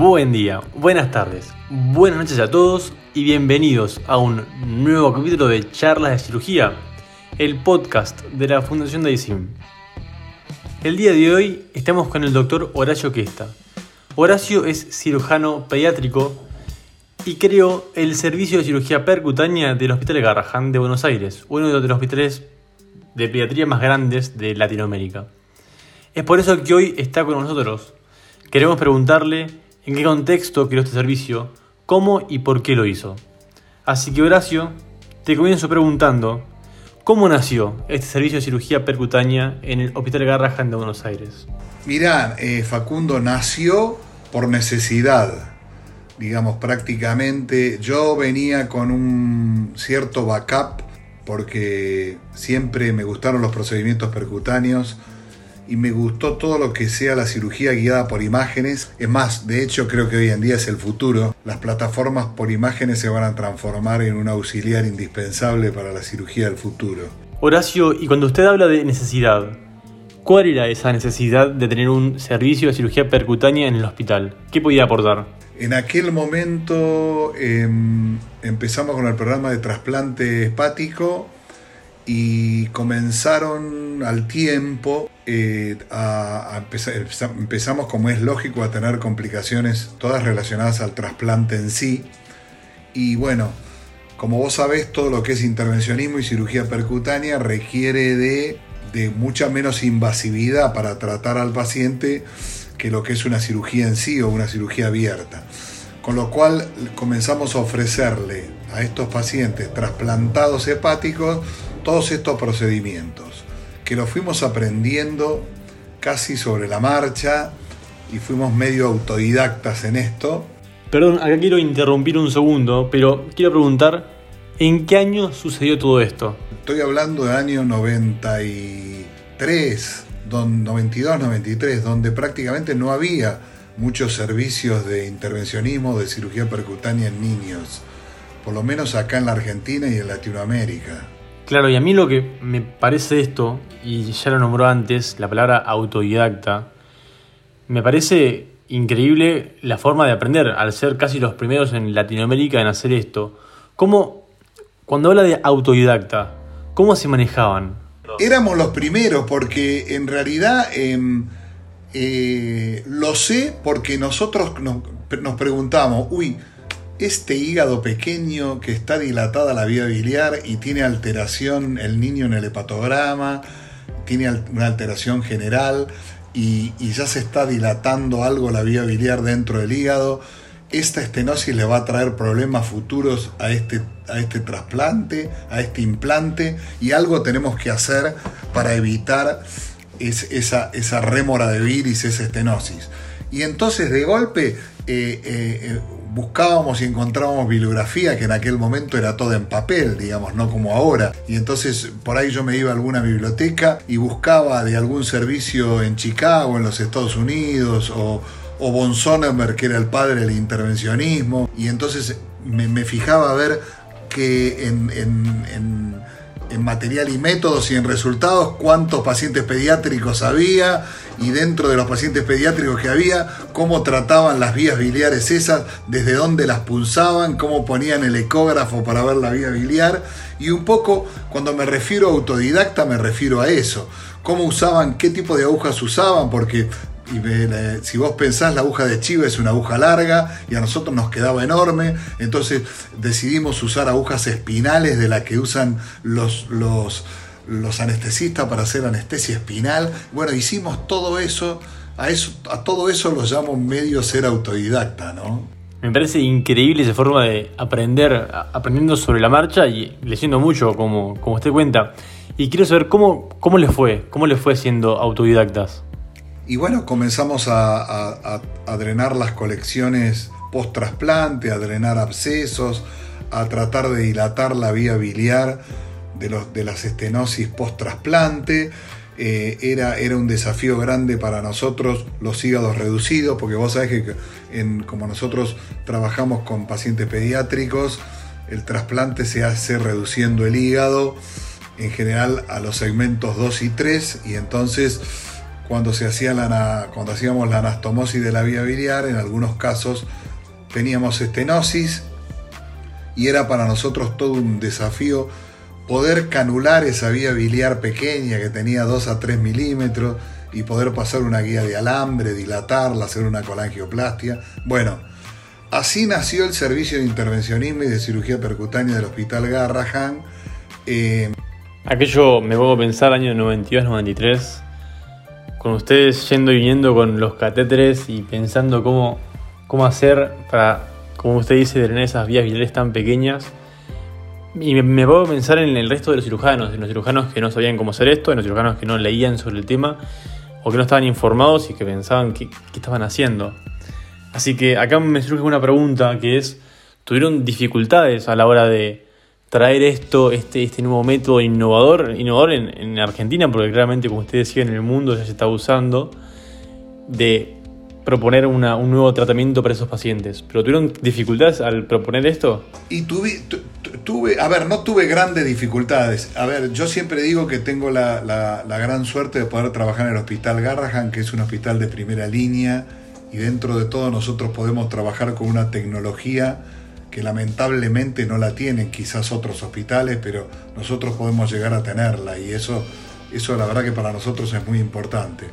Buen día, buenas tardes, buenas noches a todos y bienvenidos a un nuevo capítulo de Charlas de Cirugía, el podcast de la Fundación Daisim. El día de hoy estamos con el doctor Horacio Questa. Horacio es cirujano pediátrico y creó el servicio de cirugía percutánea del Hospital Garrahan de Buenos Aires, uno de los hospitales de pediatría más grandes de Latinoamérica. Es por eso que hoy está con nosotros. Queremos preguntarle en qué contexto creó este servicio, cómo y por qué lo hizo. Así que Horacio, te comienzo preguntando, ¿cómo nació este servicio de cirugía percutánea en el Hospital Garrahan de Buenos Aires? Mirá, eh, Facundo nació por necesidad, digamos prácticamente. Yo venía con un cierto backup porque siempre me gustaron los procedimientos percutáneos y me gustó todo lo que sea la cirugía guiada por imágenes. Es más, de hecho creo que hoy en día es el futuro. Las plataformas por imágenes se van a transformar en un auxiliar indispensable para la cirugía del futuro. Horacio, y cuando usted habla de necesidad, ¿cuál era esa necesidad de tener un servicio de cirugía percutánea en el hospital? ¿Qué podía aportar? En aquel momento em, empezamos con el programa de trasplante hepático y comenzaron al tiempo eh, a, empezar, empezamos como es lógico a tener complicaciones todas relacionadas al trasplante en sí. Y bueno como vos sabés todo lo que es intervencionismo y cirugía percutánea requiere de, de mucha menos invasividad para tratar al paciente que lo que es una cirugía en sí o una cirugía abierta. Con lo cual comenzamos a ofrecerle a estos pacientes trasplantados hepáticos todos estos procedimientos, que los fuimos aprendiendo casi sobre la marcha y fuimos medio autodidactas en esto. Perdón, acá quiero interrumpir un segundo, pero quiero preguntar, ¿en qué año sucedió todo esto? Estoy hablando de año 93, 92, 93, donde prácticamente no había muchos servicios de intervencionismo, de cirugía percutánea en niños, por lo menos acá en la Argentina y en Latinoamérica. Claro, y a mí lo que me parece esto, y ya lo nombró antes, la palabra autodidacta, me parece increíble la forma de aprender, al ser casi los primeros en Latinoamérica en hacer esto. ¿Cómo, cuando habla de autodidacta, cómo se manejaban? Éramos los primeros porque en realidad em, eh, lo sé porque nosotros nos, nos preguntamos, uy, este hígado pequeño que está dilatada la vía biliar y tiene alteración el niño en el hepatograma, tiene una alteración general y, ya se está dilatando algo la vía biliar dentro del hígado, esta estenosis le va a traer problemas futuros a este, a este trasplante, a este implante, y algo tenemos que hacer para evitar esa, esa rémora de viris, esa estenosis. Y entonces de golpe eh, eh, buscábamos y encontrábamos bibliografía que en aquel momento era toda en papel, digamos, no como ahora. Y entonces por ahí yo me iba a alguna biblioteca y buscaba de algún servicio en Chicago, en los Estados Unidos, o, o von que era el padre del intervencionismo. Y entonces me, fijaba a ver que en material y métodos y en resultados cuántos pacientes pediátricos había y dentro de los pacientes pediátricos que había, cómo trataban las vías biliares esas, desde dónde las pulsaban, cómo ponían el ecógrafo para ver la vía biliar. Y un poco cuando me refiero a autodidacta me refiero a eso, cómo usaban, qué tipo de agujas usaban, porque y si vos pensás, la aguja de chivo es una aguja larga y a nosotros nos quedaba enorme, entonces decidimos usar agujas espinales de las que usan los, los, los anestesistas para hacer anestesia espinal. Bueno, hicimos todo eso, a, eso, a todo eso lo llamo medio ser autodidacta, ¿no? Me parece increíble esa forma de aprender, aprendiendo sobre la marcha y leyendo mucho, como, como usted cuenta. Y quiero saber cómo, cómo les fue, cómo les fue siendo autodidactas. Y bueno, comenzamos a, drenar las colecciones post-trasplante, a drenar abscesos, a tratar de dilatar la vía biliar de, los, de las estenosis post-trasplante. Eh, era, era, un desafío grande para nosotros los hígados reducidos, porque vos sabés que en, como nosotros trabajamos con pacientes pediátricos, el trasplante se hace reduciendo el hígado en general a los segmentos 2 y 3 y entonces cuando, se hacía la, cuando hacíamos la anastomosis de la vía biliar, en algunos casos teníamos estenosis y era para nosotros todo un desafío poder canular esa vía biliar pequeña que tenía 2 a 3 milímetros y poder pasar una guía de alambre, dilatarla, hacer una colangioplastia. Bueno, así nació el servicio de intervencionismo y de cirugía percutánea del Hospital Garrahan. Eh, Aquello me puedo pensar año 92-93 con ustedes yendo y viniendo con los catéteres y pensando cómo, cómo hacer para, como usted dice, drenar esas vías biliares tan pequeñas. Y me, puedo pensar en el resto de los cirujanos, en los cirujanos que no sabían cómo hacer esto, en los cirujanos que no leían sobre el tema o que no estaban informados y que pensaban qué, qué estaban haciendo. Así que acá me surge una pregunta que es, ¿tuvieron dificultades a la hora de, traer esto, este, este nuevo método innovador, innovador en, Argentina, porque claramente, como ustedes decía, en el mundo ya se está usando, de proponer un nuevo tratamiento para esos pacientes. ¿Pero tuvieron dificultades al proponer esto? Y tuve, tuve, a ver, no tuve grandes dificultades. A ver, yo siempre digo que tengo la, la gran suerte de poder trabajar en el Hospital Garrahan, que es un hospital de primera línea, y dentro de todo nosotros podemos trabajar con una tecnología que lamentablemente no la tienen quizás otros hospitales, pero nosotros podemos llegar a tenerla y eso, eso la verdad que para nosotros es muy importante.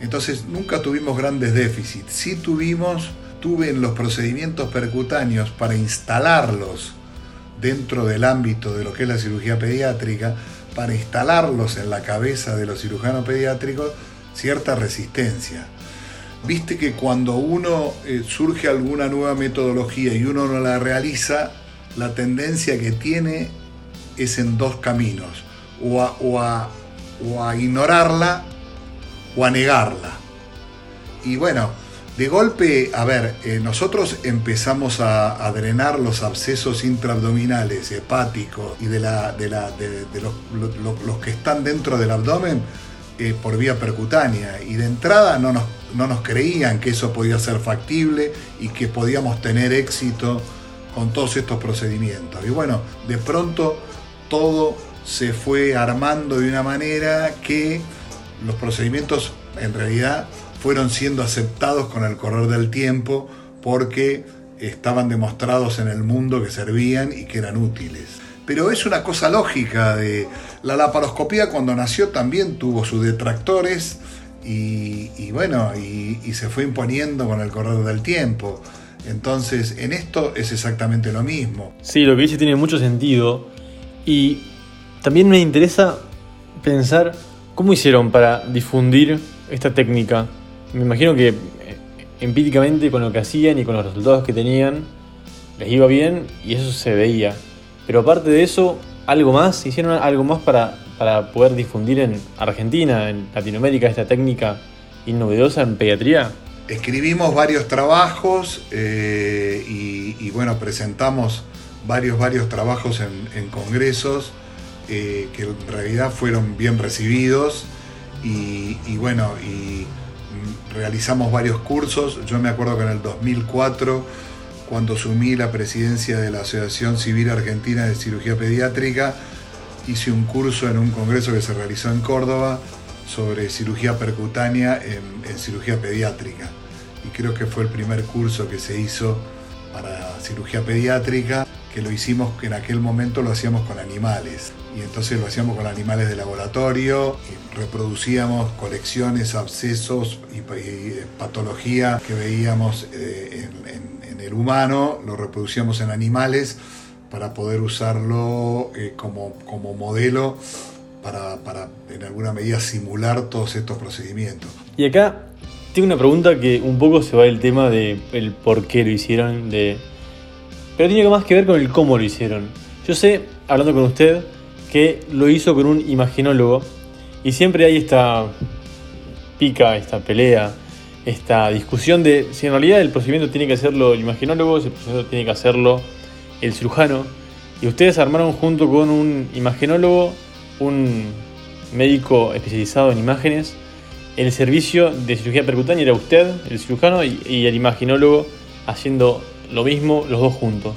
Entonces nunca tuvimos grandes déficits, sí tuvimos, tuve en los procedimientos percutáneos para instalarlos dentro del ámbito de lo que es la cirugía pediátrica, para instalarlos en la cabeza de los cirujanos pediátricos, cierta resistencia. Viste que cuando uno eh, surge alguna nueva metodología y uno no la realiza, la tendencia que tiene es en dos caminos, o a, ignorarla o a negarla. Y bueno, de golpe, a ver, eh, nosotros empezamos a, drenar los abscesos intraabdominales, hepáticos y de, la, de, los, que están dentro del abdomen eh, por vía percutánea. Y de entrada no nos no nos creían que eso podía ser factible y que podíamos tener éxito con todos estos procedimientos. Y bueno, de pronto todo se fue armando de una manera que los procedimientos en realidad fueron siendo aceptados con el correr del tiempo porque estaban demostrados en el mundo que servían y que eran útiles. Pero es una cosa lógica de la laparoscopía cuando nació también tuvo sus detractores, y, bueno, y, se fue imponiendo con el correr del tiempo. Entonces, en esto es exactamente lo mismo. Sí, lo que dice tiene mucho sentido. Y también me interesa pensar cómo hicieron para difundir esta técnica. Me imagino que eh, empíricamente con lo que hacían y con los resultados que tenían, les iba bien y eso se veía. Pero aparte de eso, algo más, hicieron algo más para para poder difundir en Argentina, en Latinoamérica, esta técnica innovedosa en pediatría? Escribimos varios trabajos eh, y, bueno, presentamos varios, varios trabajos en, congresos eh, que en realidad fueron bien recibidos y, bueno, y realizamos varios cursos. Yo me acuerdo que en el 2004, cuando asumí la presidencia de la Asociación Civil Argentina de Cirugía Pediátrica, hice un curso en un congreso que se realizó en Córdoba sobre cirugía percutánea en, cirugía pediátrica. Y creo que fue el primer curso que se hizo para cirugía pediátrica, que lo hicimos, que en aquel momento lo hacíamos con animales. Y entonces lo hacíamos con animales de laboratorio, y reproducíamos colecciones, abscesos y, patología que veíamos eh, en el humano, lo reproducíamos en animales para poder usarlo eh, como, como, modelo para, para, en alguna medida simular todos estos procedimientos. Y acá tengo una pregunta que un poco se va del tema de el por qué lo hicieron, de... pero tiene más que ver con el cómo lo hicieron. Yo sé, hablando con usted, que lo hizo con un imaginólogo y siempre hay esta pica, esta pelea, esta discusión de si en realidad el procedimiento tiene que hacerlo el imaginólogo, si el procedimiento tiene que hacerlo el cirujano, y ustedes armaron junto con un imagenólogo, un médico especializado en imágenes, el servicio de cirugía percutánea era usted, el cirujano, y, el imaginólogo haciendo lo mismo los dos juntos.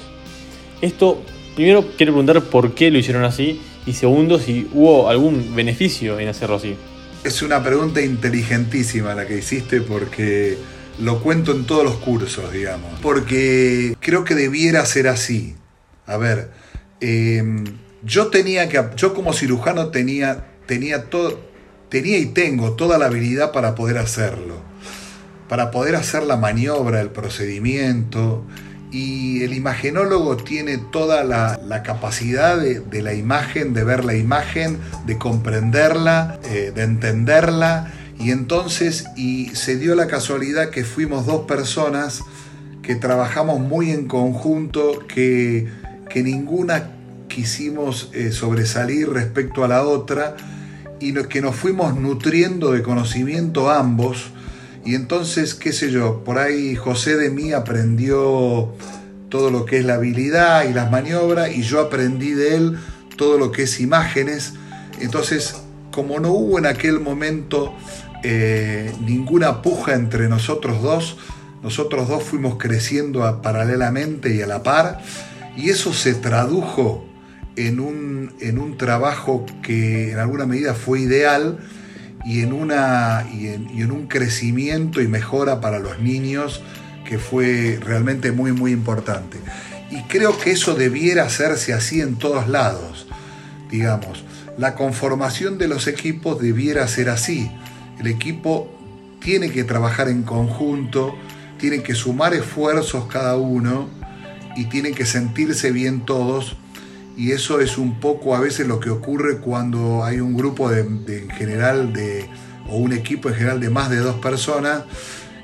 Esto, primero quiero preguntar por qué lo hicieron así, y segundo, si hubo algún beneficio en hacerlo así. Es una pregunta inteligentísima la que hiciste porque lo cuento en todos los cursos, digamos. Porque creo que debiera ser así. A ver, em, yo tenía que, yo como cirujano tenía, tenía todo, tenía y tengo toda la habilidad para poder hacerlo, para poder hacer la maniobra, el procedimiento, y el imagenólogo tiene toda la, capacidad de, la imagen, de ver la imagen, de comprenderla, eh, de entenderla. Y entonces, y se dio la casualidad que fuimos dos personas que trabajamos muy en conjunto, que, que ninguna quisimos eh, sobresalir respecto a la otra y que nos fuimos nutriendo de conocimiento ambos y entonces, qué sé yo, por ahí José de mí aprendió todo lo que es la habilidad y las maniobras y yo aprendí de él todo lo que es imágenes. Entonces, como no hubo en aquel momento eh, ninguna puja entre nosotros dos, nosotros dos fuimos creciendo paralelamente y a la par y eso se tradujo en un, en un trabajo que en alguna medida fue ideal y en, una, y en, un crecimiento y mejora para los niños que fue realmente muy, muy importante. Y creo que eso debiera hacerse así en todos lados, digamos. La conformación de los equipos debiera ser así. El equipo tiene que trabajar en conjunto, tiene que sumar esfuerzos cada uno y tienen que sentirse bien todos y eso es un poco a veces lo que ocurre cuando hay un grupo de, en general de, o un equipo en general de más de dos personas,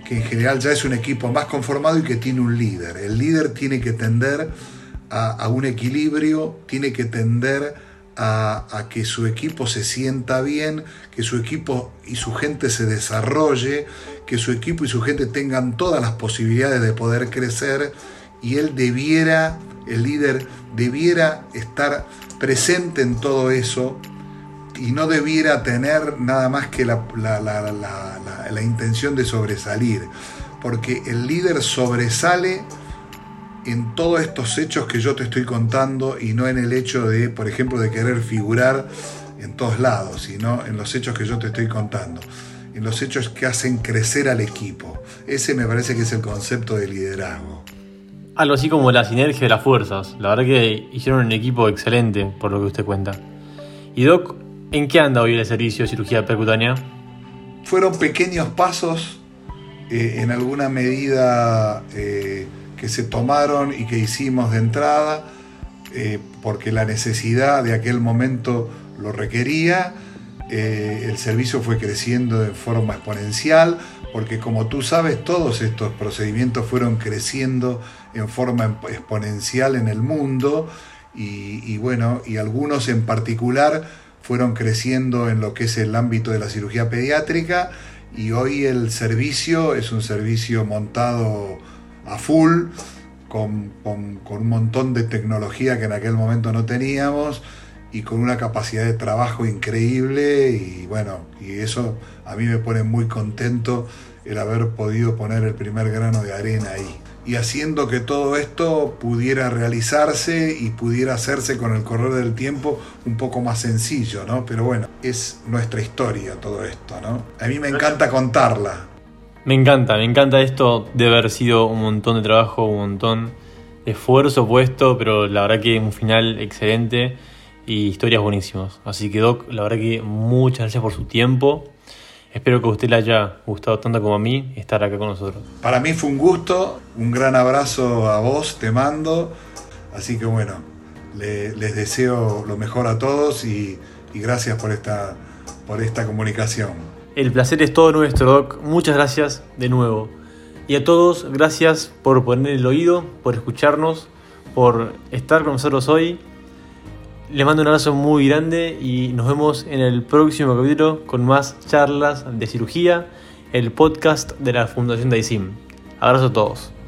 que en general ya es un equipo más conformado y que tiene un líder. El líder tiene que tender a, un equilibrio, tiene que tender a, a, que su equipo se sienta bien, que su equipo y su gente se desarrolle, que su equipo y su gente tengan todas las posibilidades de poder crecer. Y él debiera el líder debiera estar presente en todo eso y no debiera tener nada más que la, intención de sobresalir, porque el líder sobresale en todos estos hechos que yo te estoy contando y no en el hecho de, por ejemplo, de querer figurar en todos lados, sino en los hechos que yo te estoy contando, en los hechos que hacen crecer al equipo. Ese me parece que es el concepto de liderazgo. Algo así como la sinergia de las fuerzas. La verdad que hicieron un equipo excelente, por lo que usted cuenta. Y Doc, ¿en qué anda hoy el servicio de cirugía percutánea? Fueron pequeños pasos, eh, en alguna medida eh, que se tomaron y que hicimos de entrada, eh, porque la necesidad de aquel momento lo requería. el servicio fue creciendo de forma exponencial, porque como tú sabes, todos estos procedimientos fueron creciendo en forma exponencial en el mundo y, bueno, y algunos en particular fueron creciendo en lo que es el ámbito de la cirugía pediátrica y hoy el servicio es un servicio montado a full, con, con un montón de tecnología que en aquel momento no teníamos y con una capacidad de trabajo increíble y bueno, y eso a mí me pone muy contento el haber podido poner el primer grano de arena ahí y haciendo que todo esto pudiera realizarse y pudiera hacerse con el correr del tiempo un poco más sencillo, ¿no? Pero bueno, es nuestra historia todo esto, ¿no? A mí me encanta contarla. Me encanta, me encanta esto de haber sido un montón de trabajo, un montón de esfuerzo puesto, pero la verdad que un final excelente y historias buenísimas. Así que Doc, la verdad que muchas gracias por su tiempo Espero que a usted le haya gustado tanto como a mí estar acá con nosotros. Para mí fue un gusto, un gran abrazo a vos, te mando. Así que bueno, les deseo lo mejor a todos y, gracias por esta, por esta comunicación. El placer es todo nuestro, Doc. Muchas gracias de nuevo. Y a todos, gracias por poner el oído, por escucharnos, por estar con nosotros hoy les mando un abrazo muy grande y nos vemos en el próximo capítulo con más charlas de cirugía, el podcast de la Fundación Daisim. Abrazo a todos.